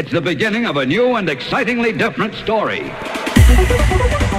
It's the beginning of a new and excitingly different story.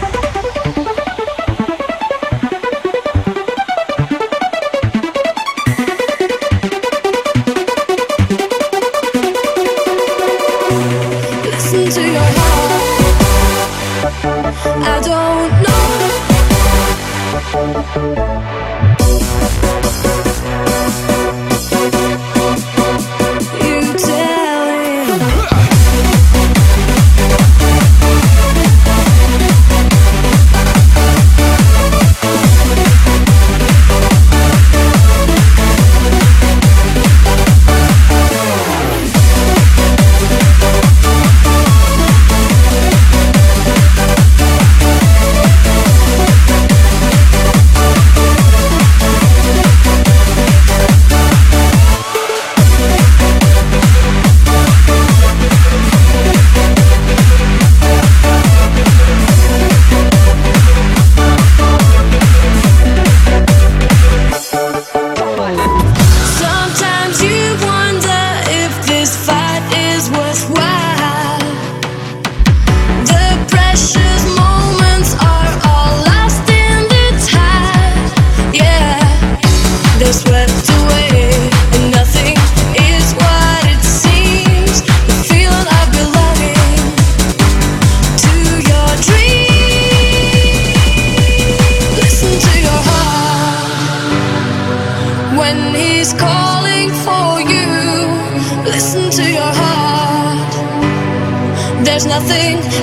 nothing.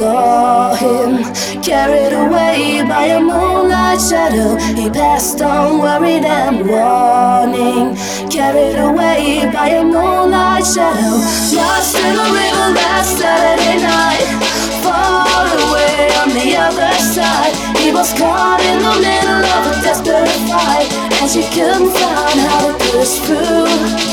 saw him carried away by a moonlight shadow. He passed on, worried and warning, carried away by a moonlight shadow. Lost in a river last Saturday night, far away on the other side. He was caught in the middle of a desperate fight, and she couldn't find how to push through.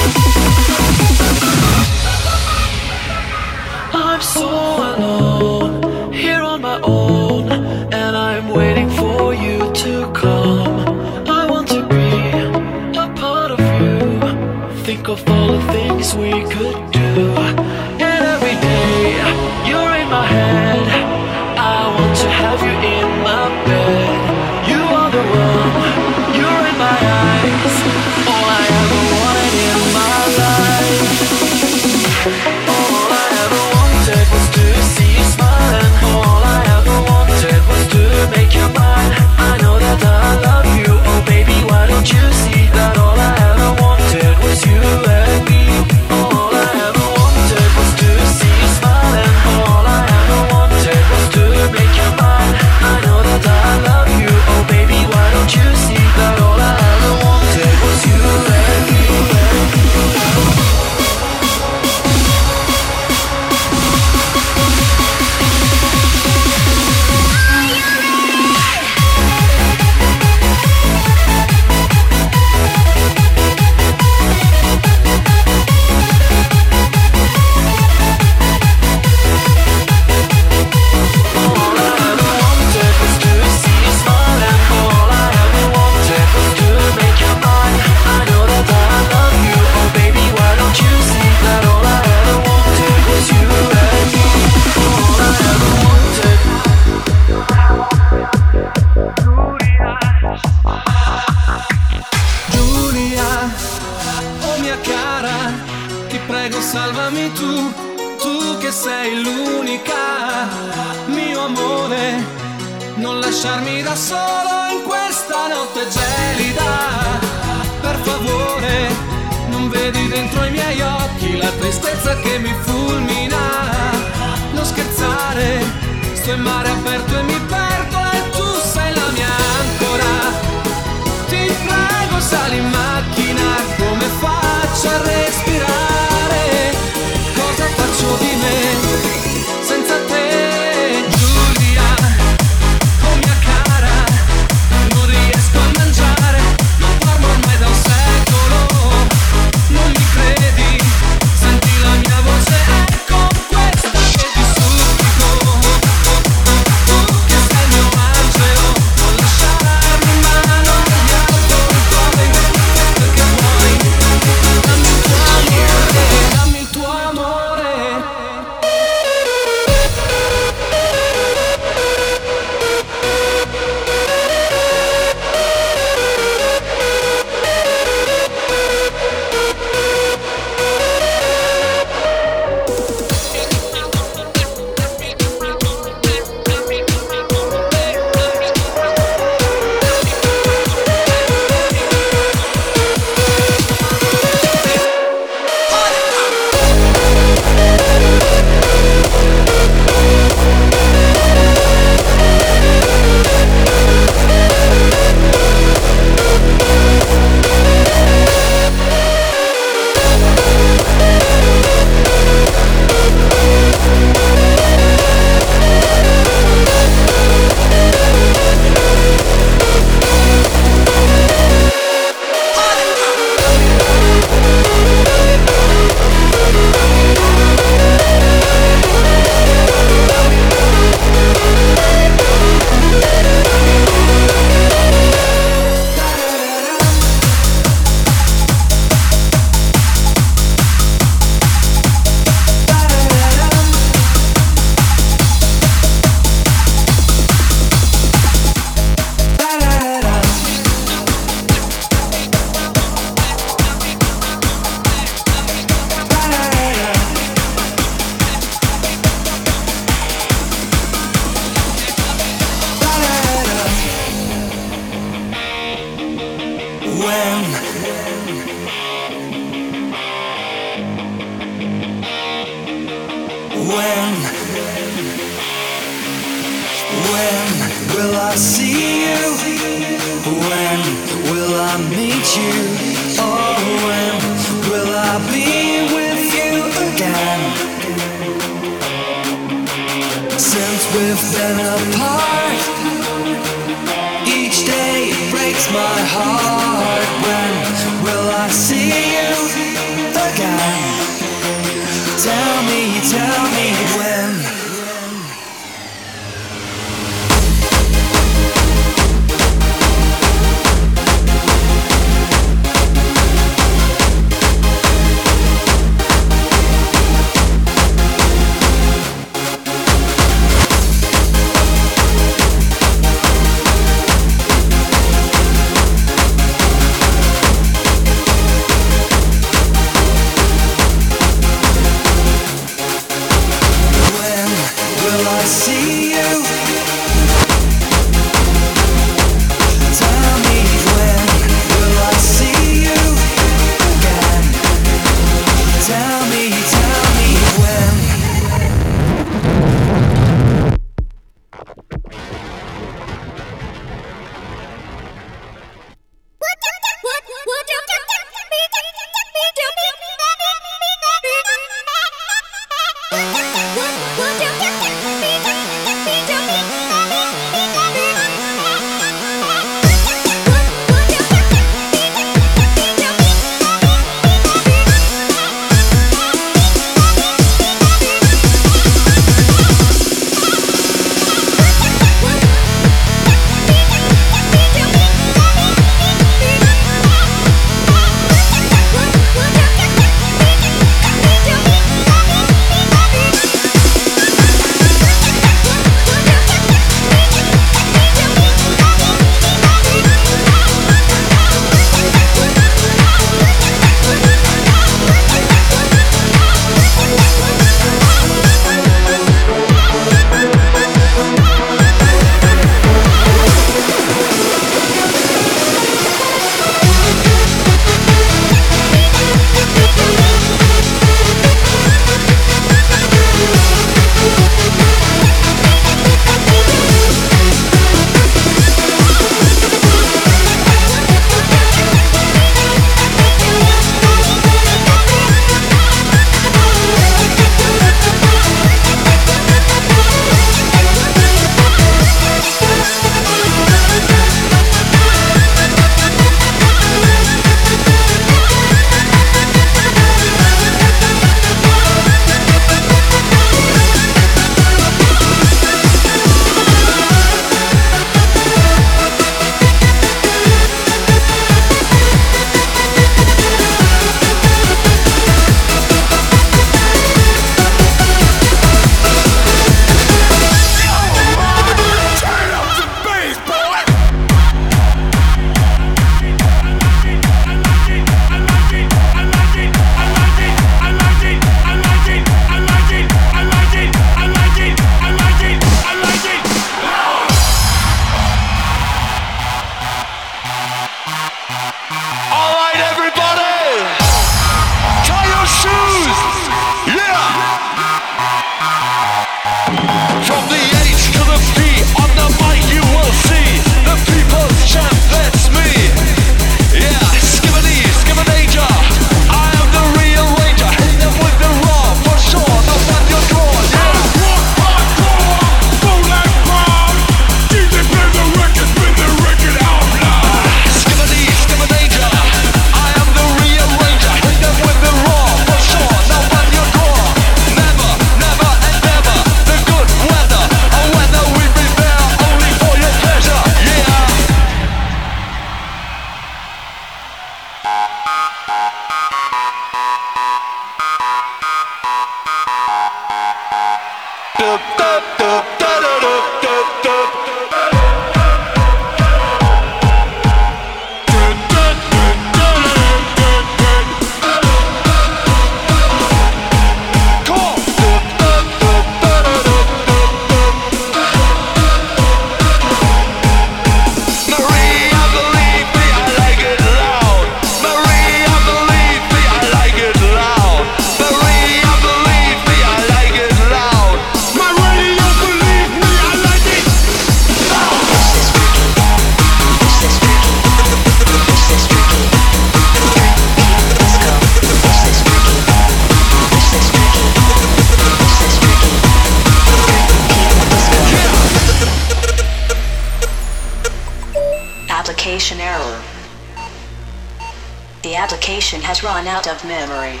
has run out of memory.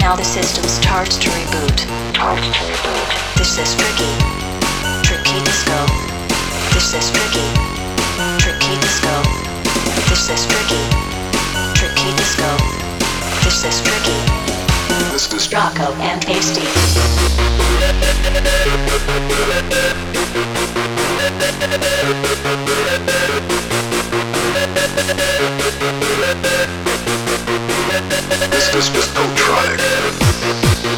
Now the system starts to reboot. This is tricky. Tricky disco. This is tricky. Tricky disco. This is tricky. Tricky disco. This is tricky. This is Rocco and Pasty. This is just Ultronic.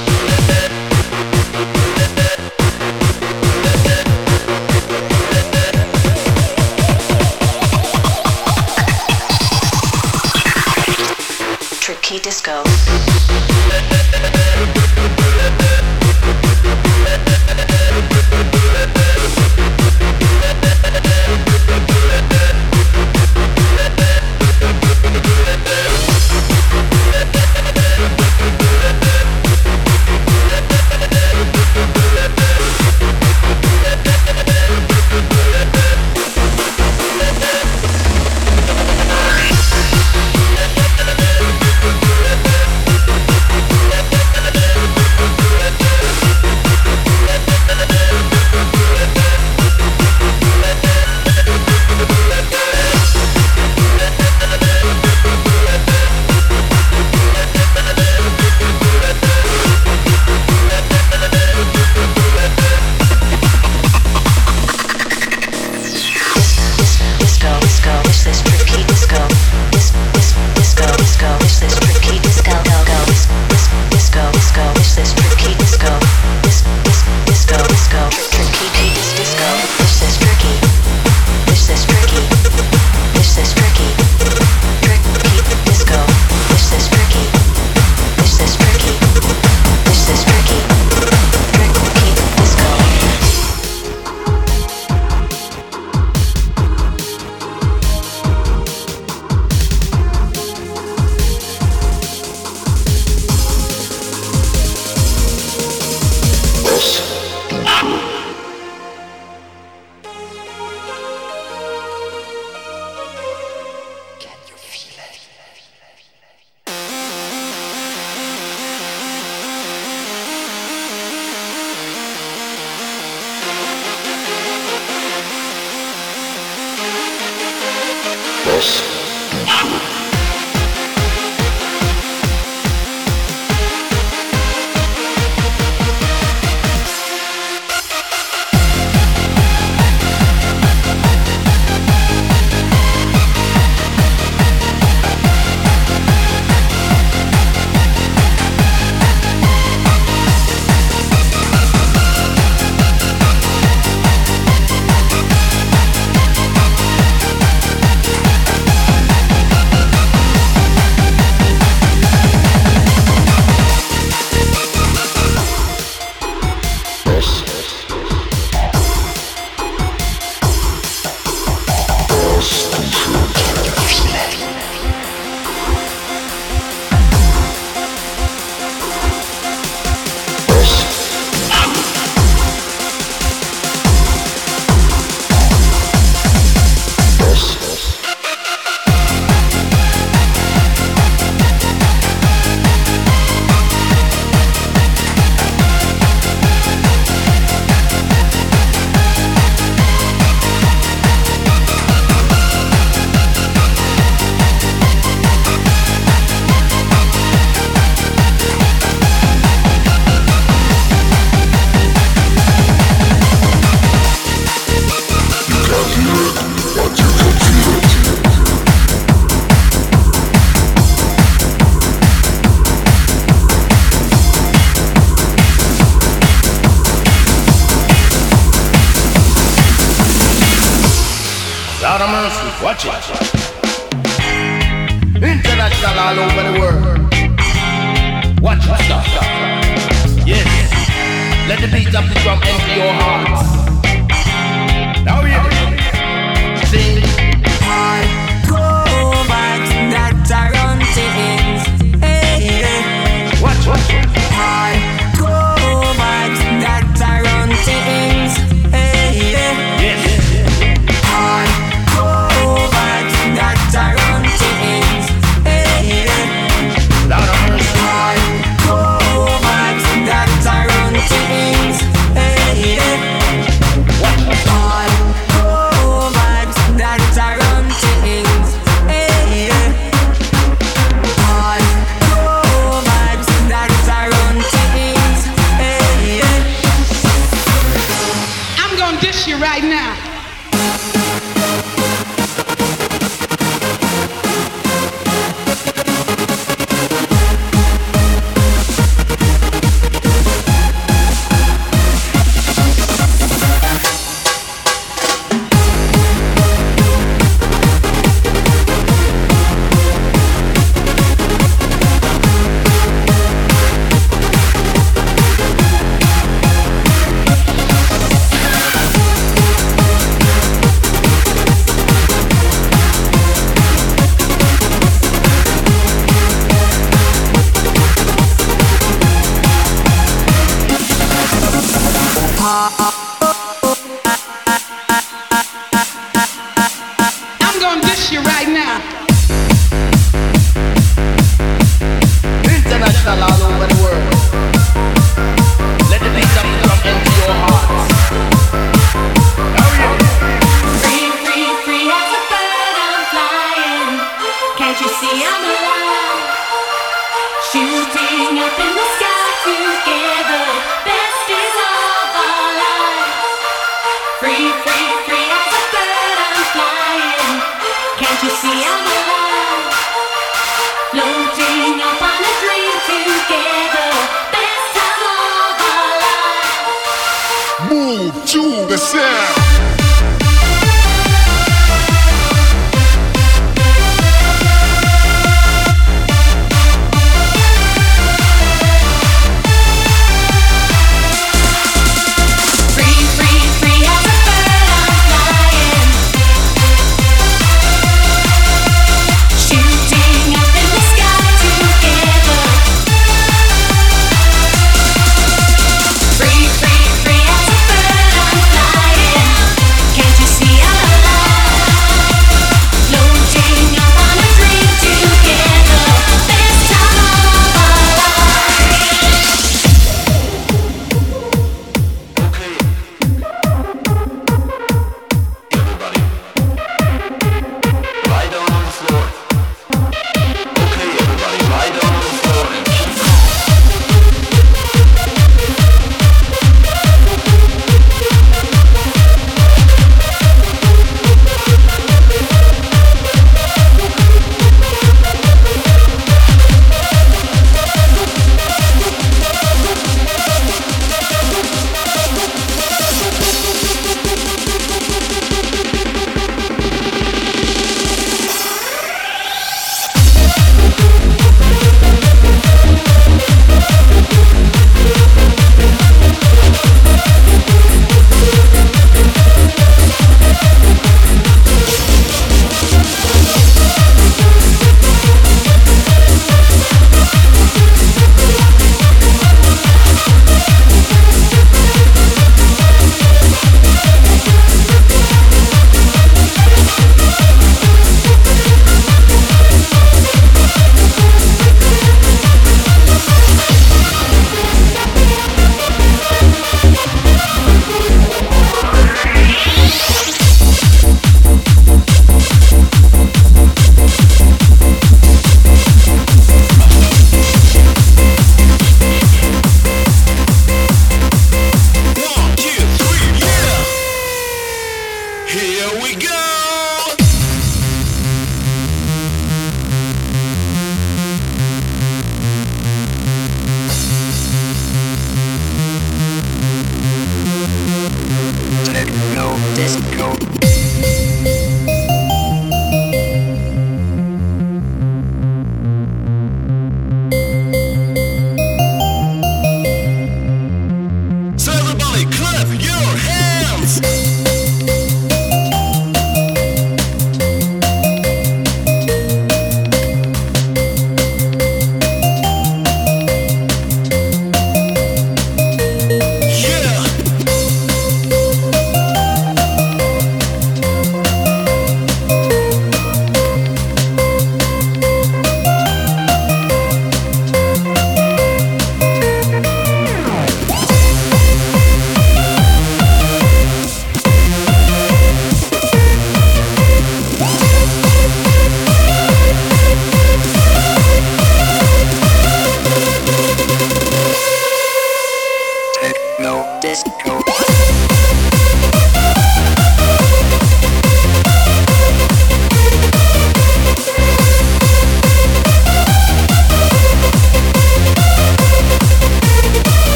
House.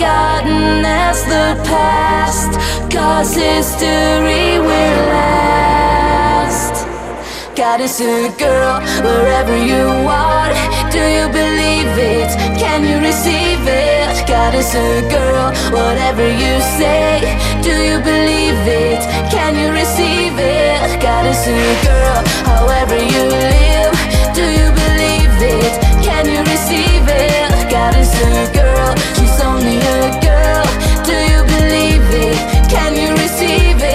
forgotten as the past, cause history will last. God is a girl wherever you are. Do you believe it? Can you receive it? God is a girl, whatever you say. Do you believe it? Can you receive it? God is a girl, however you live. Do you believe it? Can you receive it? God is a girl. See. it.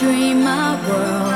dream my world.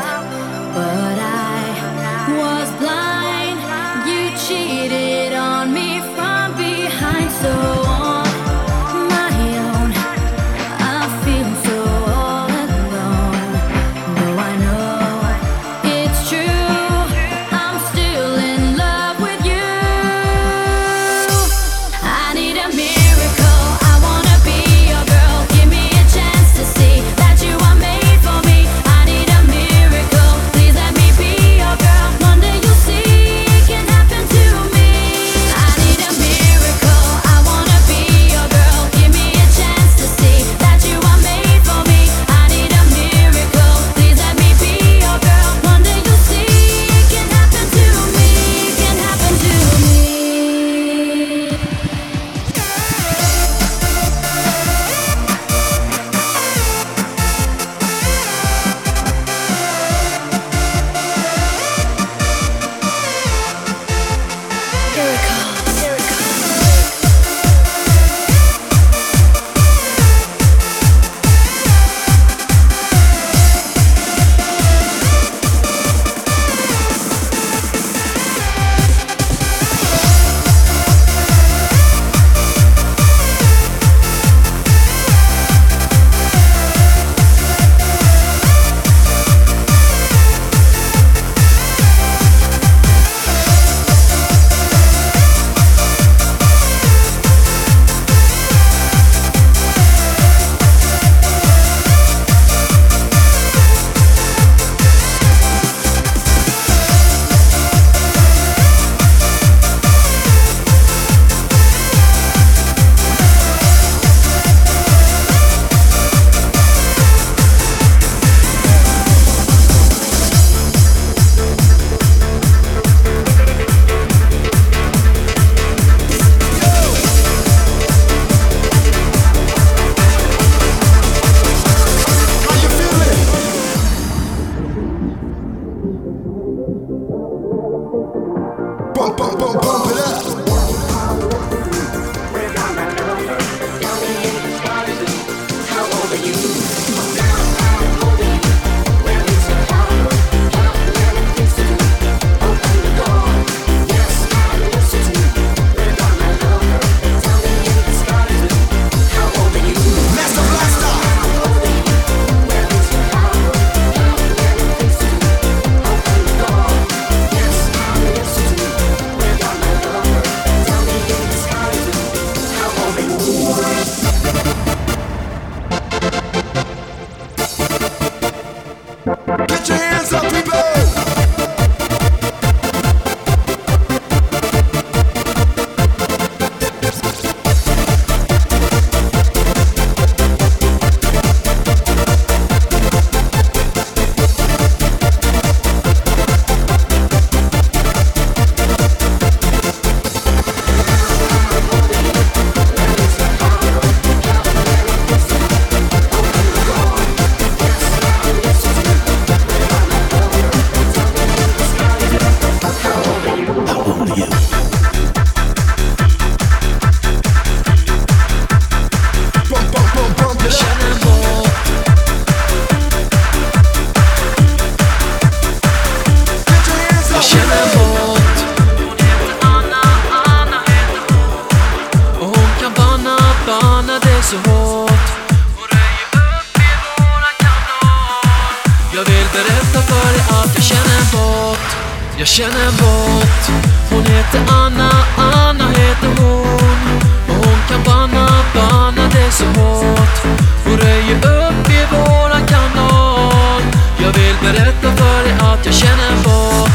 Jag berätta för dig att jag känner en bot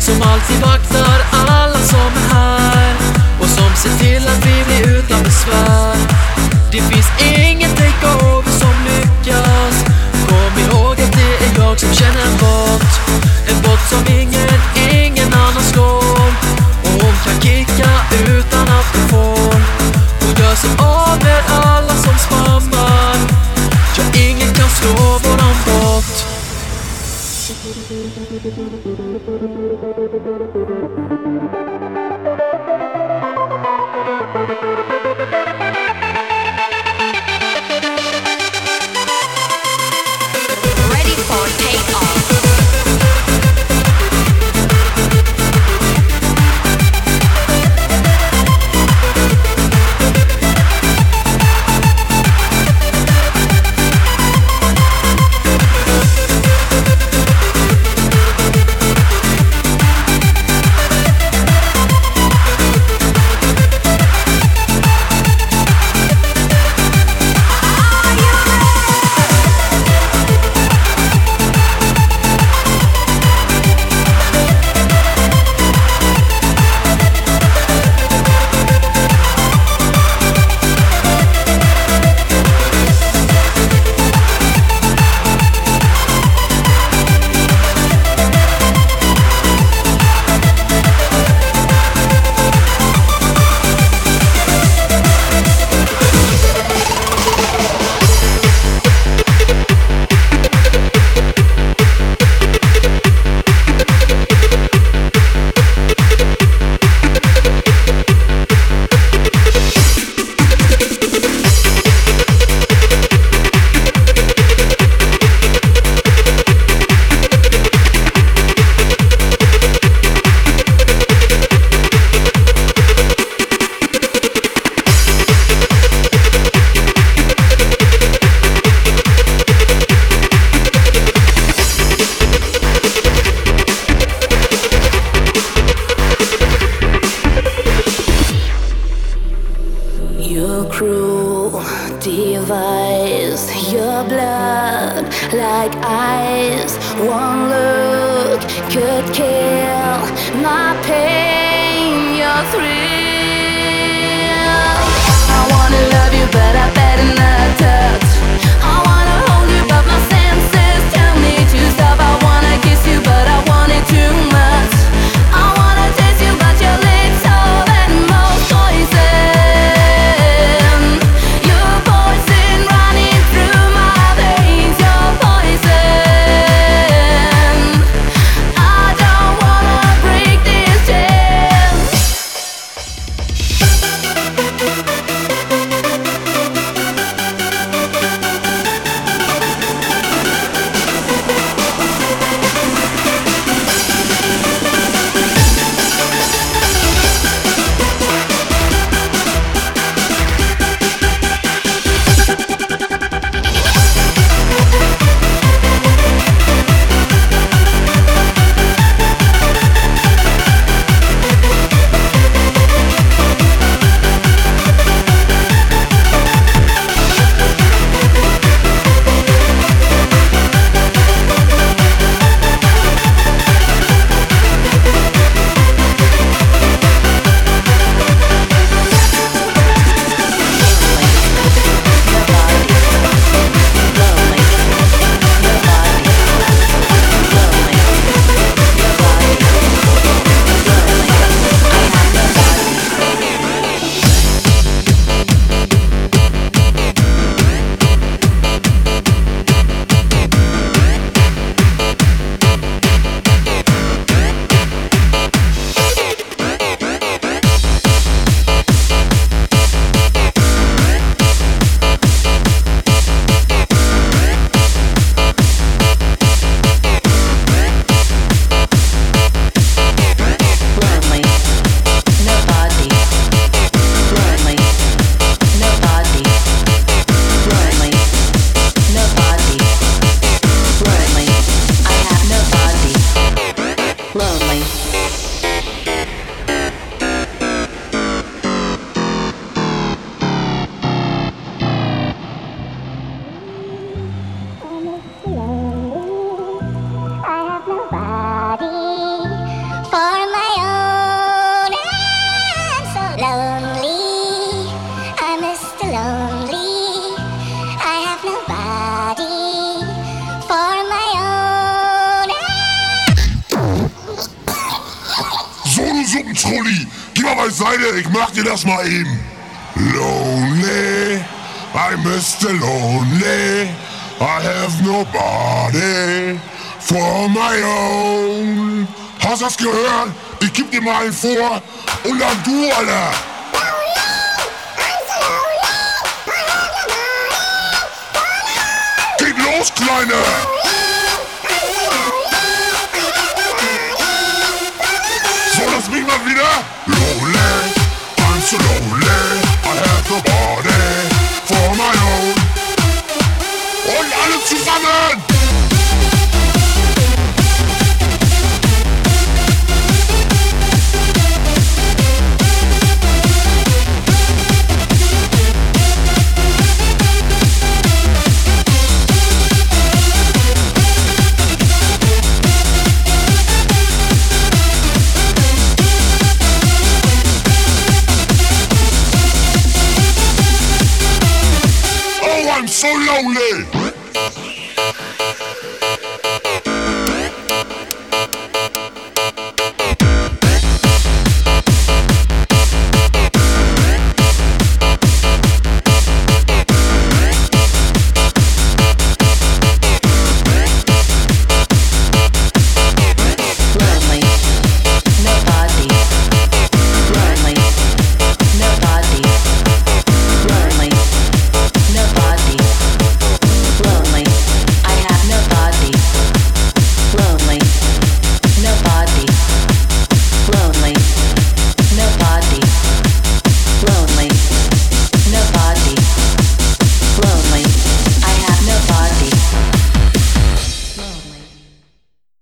Som alltid vaktar alla som är här Och som ser till att vi blir utan besvär. Det finns inget takeover som lyckas. Kom ihåg att det är jag som känner en bot En bot som ingen, ingen annan slår. Och hon kan kicka Thank you. Das mal eben. Lonely, I'm Mr. Lonely. I have nobody for my own. Hast du das gehört? Ich geb dir mal einen vor und dann du, Alter. Geht los, Kleine! So, lass mich mal wieder. Lonely, so lonely. I